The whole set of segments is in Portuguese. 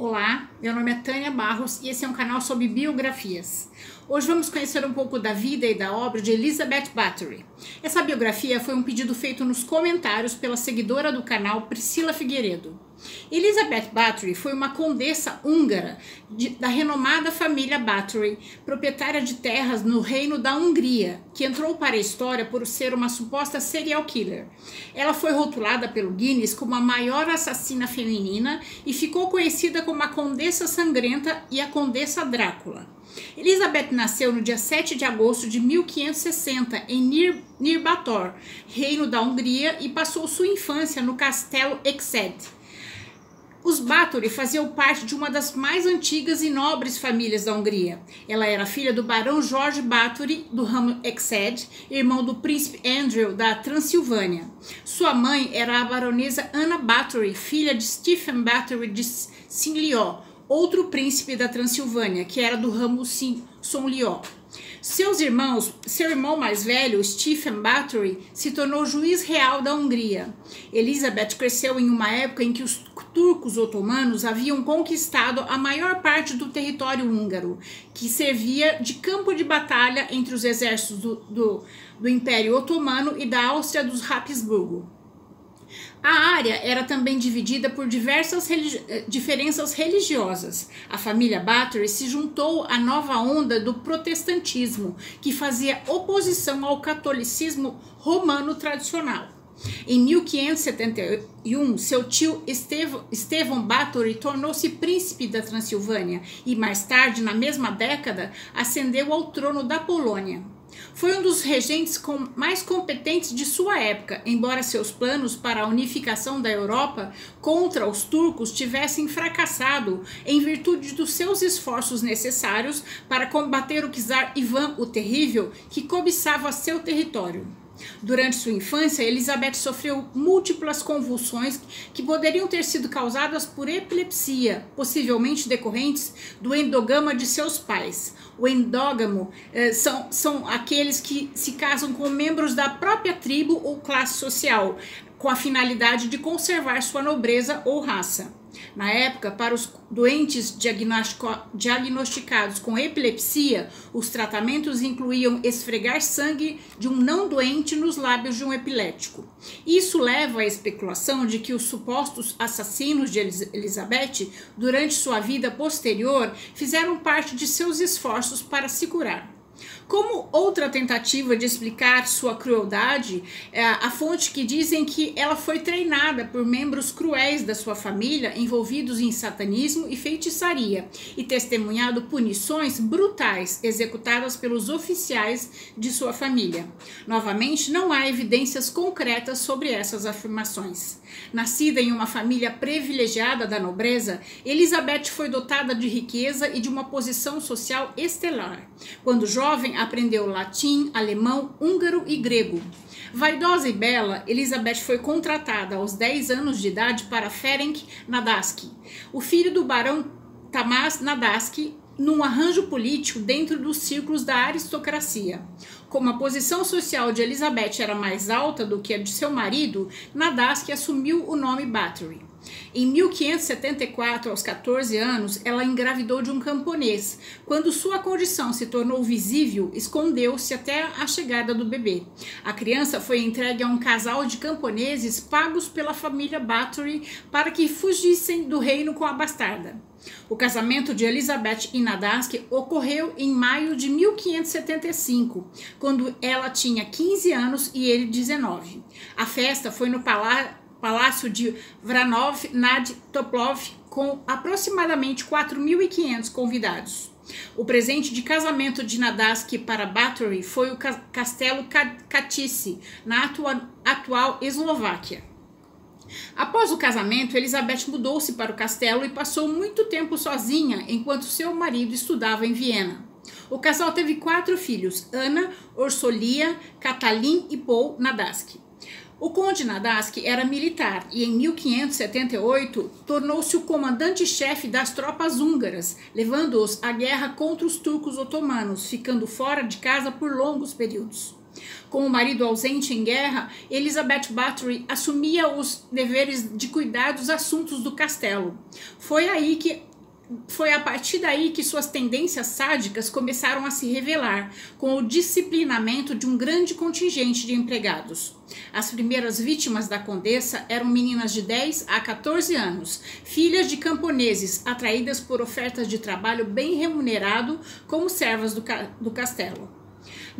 Olá, meu nome é Tânia Barros e esse é um canal sobre biografias. Hoje vamos conhecer um pouco da vida e da obra de Elizabeth Bathory. Essa biografia foi um pedido feito nos comentários pela seguidora do canal Priscila Figueiredo. Elizabeth Bathory foi uma condessa húngara de, da renomada família Bathory, proprietária de terras no reino da Hungria, que entrou para a história por ser uma suposta serial killer. Ela foi rotulada pelo Guinness como a maior assassina feminina e ficou conhecida como a Condessa Sangrenta e a Condessa Drácula. Elizabeth nasceu no dia 7 de agosto de 1560 em Nir Nirbator, reino da Hungria, e passou sua infância no castelo Exed. Os Báthory faziam parte de uma das mais antigas e nobres famílias da Hungria. Ela era filha do barão Jorge Báthory, do ramo Exed, irmão do príncipe Andrew, da Transilvânia. Sua mãe era a baronesa Anna Báthory, filha de Stephen Báthory de Sinlió, outro príncipe da Transilvânia, que era do ramo Sonlió. Seus irmãos, seu irmão mais velho, Stephen Bathory, se tornou juiz real da Hungria. Elizabeth cresceu em uma época em que os turcos otomanos haviam conquistado a maior parte do território húngaro, que servia de campo de batalha entre os exércitos do, do, do Império Otomano e da Áustria dos Habsburgo. A área era também dividida por diversas religi eh, diferenças religiosas. A família Bathory se juntou à nova onda do protestantismo, que fazia oposição ao catolicismo romano tradicional. Em 1571, seu tio Estevão, Estevão Bathory tornou-se príncipe da Transilvânia e, mais tarde, na mesma década, ascendeu ao trono da Polônia. Foi um dos regentes com, mais competentes de sua época, embora seus planos para a unificação da Europa contra os turcos tivessem fracassado em virtude dos seus esforços necessários para combater o czar Ivan o Terrível, que cobiçava seu território. Durante sua infância, Elizabeth sofreu múltiplas convulsões que poderiam ter sido causadas por epilepsia, possivelmente decorrentes do endogama de seus pais. O endógamo eh, são, são aqueles que se casam com membros da própria tribo ou classe social, com a finalidade de conservar sua nobreza ou raça. Na época, para os doentes diagnosticados com epilepsia, os tratamentos incluíam esfregar sangue de um não doente nos lábios de um epilético. Isso leva à especulação de que os supostos assassinos de Elizabeth, durante sua vida posterior, fizeram parte de seus esforços para se curar. Como outra tentativa de explicar sua crueldade, é a fonte que dizem que ela foi treinada por membros cruéis da sua família envolvidos em satanismo e feitiçaria e testemunhado punições brutais executadas pelos oficiais de sua família. Novamente, não há evidências concretas sobre essas afirmações. Nascida em uma família privilegiada da nobreza, Elizabeth foi dotada de riqueza e de uma posição social estelar. Quando jovem, aprendeu latim, alemão, húngaro e grego. Vaidosa e bela, Elizabeth foi contratada aos 10 anos de idade para Ferenc Nadaski, o filho do barão Tamás Nadaski, num arranjo político dentro dos círculos da aristocracia. Como a posição social de Elizabeth era mais alta do que a de seu marido, Nadaski assumiu o nome Bathory. Em 1574, aos 14 anos, ela engravidou de um camponês. Quando sua condição se tornou visível, escondeu-se até a chegada do bebê. A criança foi entregue a um casal de camponeses pagos pela família Bathory para que fugissem do reino com a bastarda. O casamento de Elizabeth e Nadaski ocorreu em maio de 1575, quando ela tinha 15 anos e ele 19. A festa foi no palácio Palácio de Vranov nad Toplov, com aproximadamente 4.500 convidados. O presente de casamento de Nadaski para Bathory foi o castelo Katice, na atua atual Eslováquia. Após o casamento, Elizabeth mudou-se para o castelo e passou muito tempo sozinha enquanto seu marido estudava em Viena. O casal teve quatro filhos: Ana, Orsolia, Catalin e Paul Nadaski. O conde Nadaski era militar e em 1578 tornou-se o comandante-chefe das tropas húngaras, levando-os à guerra contra os turcos otomanos, ficando fora de casa por longos períodos. Com o marido ausente em guerra, Elizabeth Bathory assumia os deveres de cuidar dos assuntos do castelo. Foi aí que foi a partir daí que suas tendências sádicas começaram a se revelar, com o disciplinamento de um grande contingente de empregados. As primeiras vítimas da condessa eram meninas de 10 a 14 anos, filhas de camponeses atraídas por ofertas de trabalho bem remunerado como servas do, ca do castelo.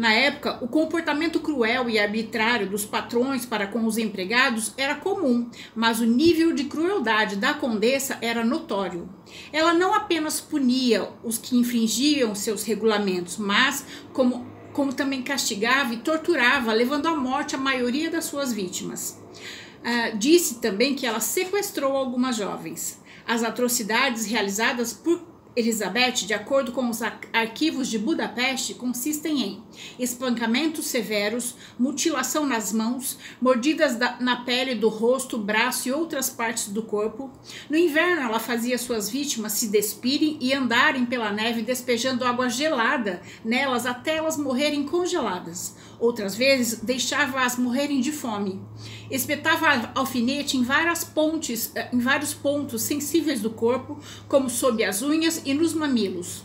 Na época, o comportamento cruel e arbitrário dos patrões para com os empregados era comum, mas o nível de crueldade da condessa era notório. Ela não apenas punia os que infringiam seus regulamentos, mas como, como também castigava e torturava, levando à morte a maioria das suas vítimas. Uh, disse também que ela sequestrou algumas jovens. As atrocidades realizadas por Elizabeth, de acordo com os arquivos de Budapeste, consistem em espancamentos severos, mutilação nas mãos, mordidas na pele do rosto, braço e outras partes do corpo. No inverno, ela fazia suas vítimas se despirem e andarem pela neve, despejando água gelada nelas até elas morrerem congeladas. Outras vezes, deixava-as morrerem de fome. Espetava alfinete em várias pontes, eh, em vários pontos sensíveis do corpo, como sob as unhas e nos mamilos.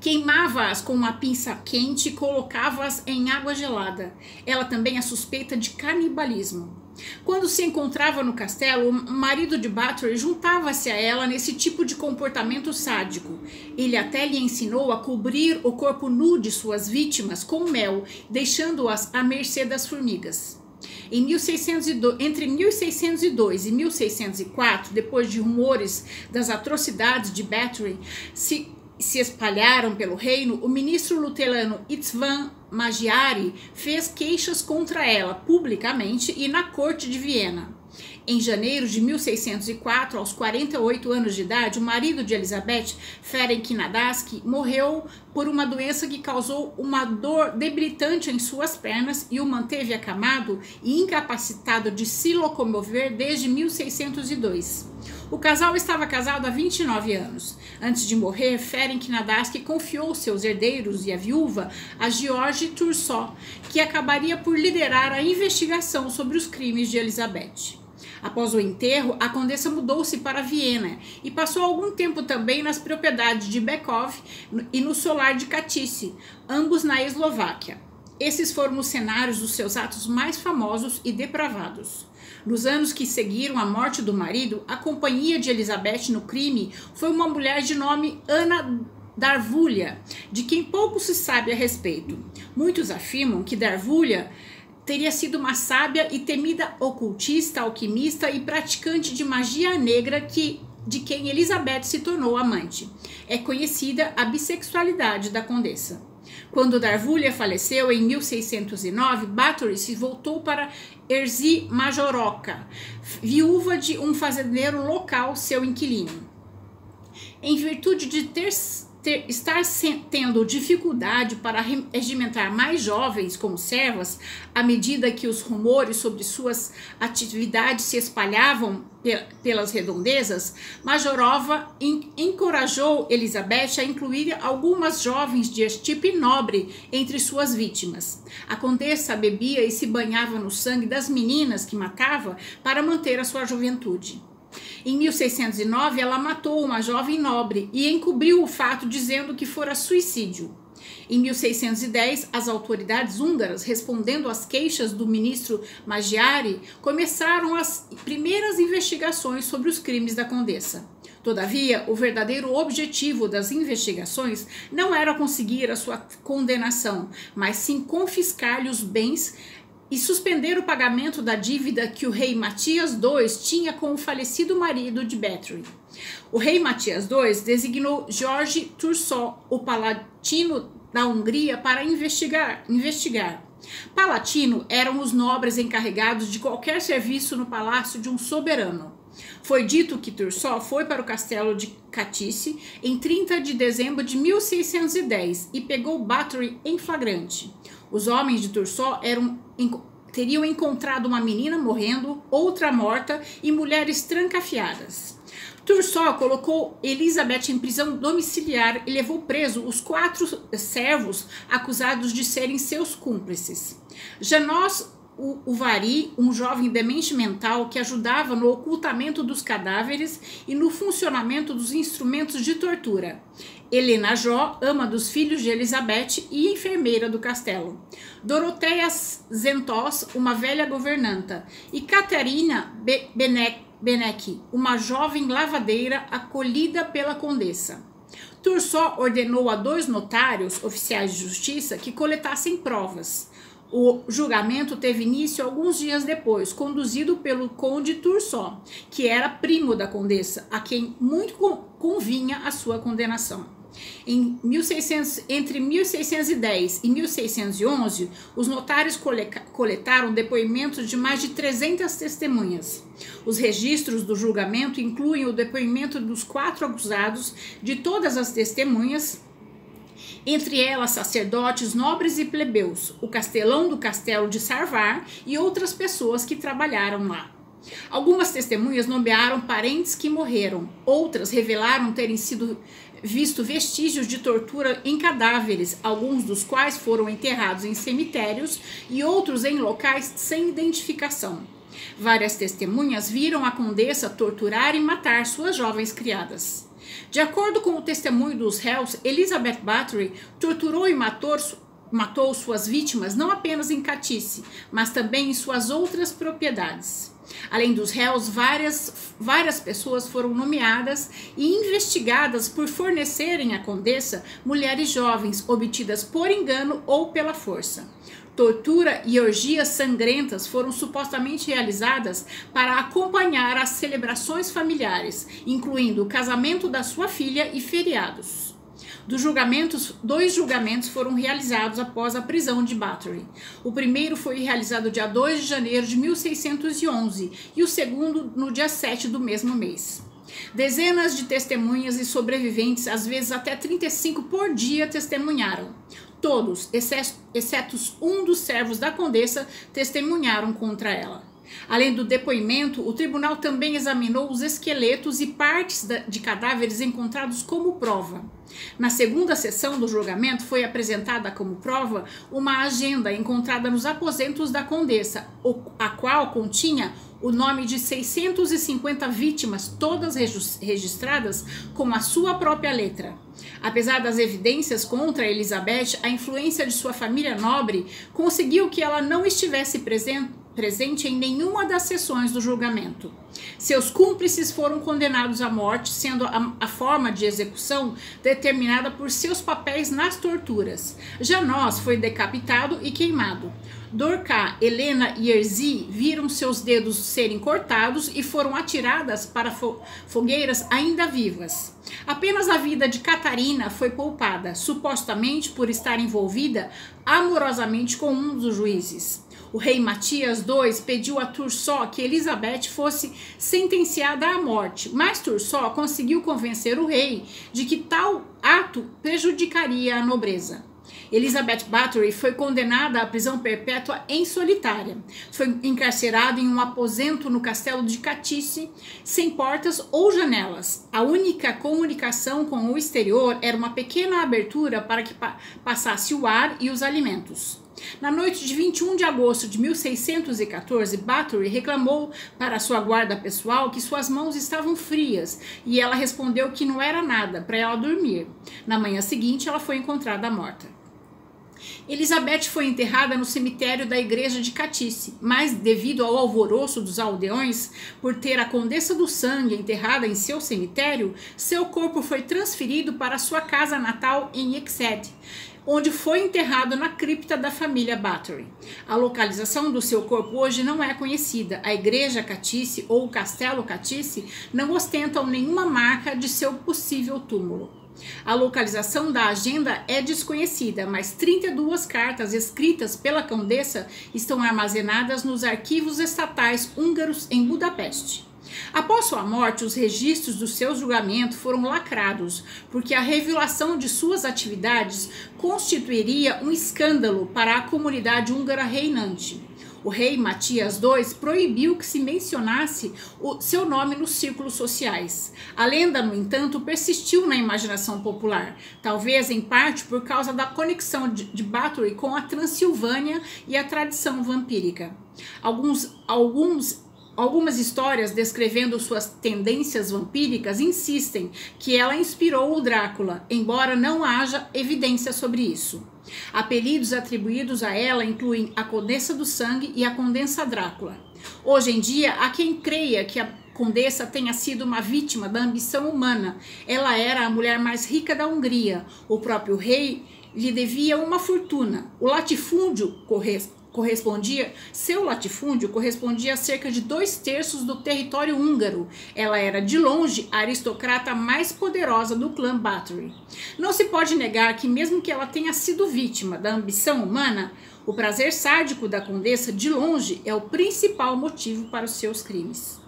Queimava-as com uma pinça quente e colocava-as em água gelada. Ela também é suspeita de canibalismo. Quando se encontrava no castelo, o marido de Bathory juntava-se a ela nesse tipo de comportamento sádico. Ele até lhe ensinou a cobrir o corpo nu de suas vítimas com mel, deixando-as à mercê das formigas. Em 1602, entre 1602 e 1604, depois de rumores das atrocidades de Bathory se, se espalharam pelo reino, o ministro luterano Itzvan Maggiari fez queixas contra ela publicamente e na corte de Viena. Em janeiro de 1604, aos 48 anos de idade, o marido de Elizabeth, Ferenc Nadaski, morreu por uma doença que causou uma dor debilitante em suas pernas e o manteve acamado e incapacitado de se locomover desde 1602. O casal estava casado há 29 anos. Antes de morrer, Ferenc Nadaski confiou seus herdeiros e a viúva a George Tursó, que acabaria por liderar a investigação sobre os crimes de Elizabeth. Após o enterro, a condessa mudou-se para Viena e passou algum tempo também nas propriedades de Bekov e no solar de Katice, ambos na Eslováquia. Esses foram os cenários dos seus atos mais famosos e depravados. Nos anos que seguiram a morte do marido, a companhia de Elizabeth no crime foi uma mulher de nome Ana Darvulha, de quem pouco se sabe a respeito. Muitos afirmam que Darvulha teria sido uma sábia e temida ocultista, alquimista e praticante de magia negra que de quem Elizabeth se tornou amante. É conhecida a bissexualidade da condessa. Quando Darvulha faleceu em 1609, Bathory se voltou para Erzy Majoroca, viúva de um fazendeiro local, seu inquilino. Em virtude de ter ter, estar tendo dificuldade para regimentar mais jovens como servas, à medida que os rumores sobre suas atividades se espalhavam pelas redondezas, Majorova encorajou Elizabeth a incluir algumas jovens de estipe nobre entre suas vítimas. A condessa bebia e se banhava no sangue das meninas que matava para manter a sua juventude. Em 1609, ela matou uma jovem nobre e encobriu o fato dizendo que fora suicídio. Em 1610, as autoridades húngaras, respondendo às queixas do ministro Maggiari, começaram as primeiras investigações sobre os crimes da condessa. Todavia, o verdadeiro objetivo das investigações não era conseguir a sua condenação, mas sim confiscar-lhe os bens e suspender o pagamento da dívida que o rei Matias II tinha com o falecido marido de Bathory. O rei Matias II designou Jorge Tursó, o palatino da Hungria, para investigar. investigar. Palatino eram os nobres encarregados de qualquer serviço no palácio de um soberano. Foi dito que Tursó foi para o castelo de Catice em 30 de dezembro de 1610 e pegou Bathory em flagrante. Os homens de Tursó eram, teriam encontrado uma menina morrendo, outra morta e mulheres trancafiadas. Tursó colocou Elizabeth em prisão domiciliar e levou preso os quatro servos acusados de serem seus cúmplices. Janós o Uvari, um jovem demente mental que ajudava no ocultamento dos cadáveres e no funcionamento dos instrumentos de tortura. Helena Jó, ama dos filhos de Elizabeth e enfermeira do castelo. Doroteia Zentos, uma velha governanta. E Catarina Be Benek, uma jovem lavadeira acolhida pela condessa. Tursó ordenou a dois notários, oficiais de justiça, que coletassem provas. O julgamento teve início alguns dias depois, conduzido pelo conde Tursó, que era primo da condessa, a quem muito convinha a sua condenação. Em 1600, entre 1610 e 1611, os notários coletaram depoimentos de mais de 300 testemunhas. Os registros do julgamento incluem o depoimento dos quatro acusados, de todas as testemunhas, entre elas sacerdotes, nobres e plebeus, o castelão do castelo de Sarvar e outras pessoas que trabalharam lá. Algumas testemunhas nomearam parentes que morreram, outras revelaram terem sido visto vestígios de tortura em cadáveres, alguns dos quais foram enterrados em cemitérios e outros em locais sem identificação. Várias testemunhas viram a condessa torturar e matar suas jovens criadas. De acordo com o testemunho dos réus, Elizabeth Bathory torturou e matou, matou suas vítimas não apenas em Catice, mas também em suas outras propriedades. Além dos réus, várias, várias pessoas foram nomeadas e investigadas por fornecerem à condessa mulheres jovens obtidas por engano ou pela força. Tortura e orgias sangrentas foram supostamente realizadas para acompanhar as celebrações familiares, incluindo o casamento da sua filha e feriados. Dos julgamentos, dois julgamentos foram realizados após a prisão de Bathory. O primeiro foi realizado dia 2 de janeiro de 1611 e o segundo no dia 7 do mesmo mês. Dezenas de testemunhas e sobreviventes, às vezes até 35 por dia, testemunharam. Todos, exceto um dos servos da condessa, testemunharam contra ela. Além do depoimento, o tribunal também examinou os esqueletos e partes de cadáveres encontrados como prova. Na segunda sessão do julgamento, foi apresentada como prova uma agenda encontrada nos aposentos da condessa, a qual continha o nome de 650 vítimas, todas registradas com a sua própria letra. Apesar das evidências contra Elizabeth, a influência de sua família nobre conseguiu que ela não estivesse presente presente em nenhuma das sessões do julgamento. Seus cúmplices foram condenados à morte, sendo a, a, forma de execução determinada por seus papéis nas torturas. Janós foi decapitado e queimado. Dorcá, Helena e Erzi viram seus dedos serem cortados e foram atiradas para fo fogueiras ainda vivas. Apenas a vida de Catarina foi poupada, supostamente por estar envolvida amorosamente com um dos juízes. O rei Matias II pediu a Tursó que Elizabeth fosse sentenciada à morte, mas Tursó conseguiu convencer o rei de que tal ato prejudicaria a nobreza. Elizabeth Bathory foi condenada à prisão perpétua em solitária. Foi encarcerada em um aposento no castelo de Catice, sem portas ou janelas. A única comunicação com o exterior era uma pequena abertura para que pa passasse o ar e os alimentos. Na noite de 21 de agosto de 1614, Bathory reclamou para sua guarda pessoal que suas mãos estavam frias e ela respondeu que não era nada para ela dormir. Na manhã seguinte, ela foi encontrada morta. Elizabeth foi enterrada no cemitério da igreja de Catice, mas devido ao alvoroço dos aldeões por ter a Condessa do Sangue enterrada em seu cemitério, seu corpo foi transferido para sua casa natal em Exeter, onde foi enterrado na cripta da família Bathory. A localização do seu corpo hoje não é conhecida. A igreja Catice ou o castelo Catice não ostentam nenhuma marca de seu possível túmulo. A localização da agenda é desconhecida, mas 32 cartas escritas pela condessa estão armazenadas nos arquivos estatais húngaros em Budapeste. Após sua morte, os registros do seu julgamento foram lacrados, porque a revelação de suas atividades constituiria um escândalo para a comunidade húngara reinante. O rei Matias II proibiu que se mencionasse o seu nome nos círculos sociais. A lenda, no entanto, persistiu na imaginação popular, talvez em parte por causa da conexão de, Bathory com a Transilvânia e a tradição vampírica. Alguns, alguns Algumas histórias descrevendo suas tendências vampíricas insistem que ela inspirou o Drácula, embora não haja evidência sobre isso. Apelidos atribuídos a ela incluem a Condessa do Sangue e a Condessa Drácula. Hoje em dia, há quem creia que a Condessa tenha sido uma vítima da ambição humana. Ela era a mulher mais rica da Hungria. O próprio rei lhe devia uma fortuna. O latifúndio correspondia, seu latifúndio correspondia a cerca de dois terços do território húngaro. Ela era, de longe, a aristocrata mais poderosa do clã Bathory. Não se pode negar que, mesmo que ela tenha sido vítima da ambição humana, o prazer sádico da condessa, de longe, é o principal motivo para os seus crimes.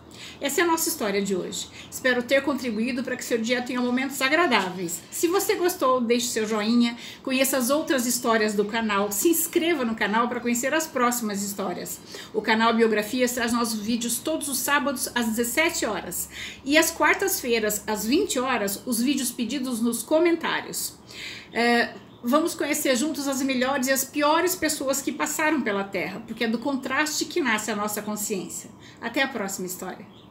Essa é a nossa história de hoje. Espero ter contribuído para que seu dia tenha momentos agradáveis. Se você gostou, deixe seu joinha, conheça as outras histórias do canal, se inscreva no canal para conhecer as próximas histórias. O canal Biografias traz nossos vídeos todos os sábados às 17 horas e às quartas-feiras às 20 horas os vídeos pedidos nos comentários. É, vamos conhecer juntos as melhores e as piores pessoas que passaram pela Terra, porque é do contraste que nasce a nossa consciência. Até a próxima história.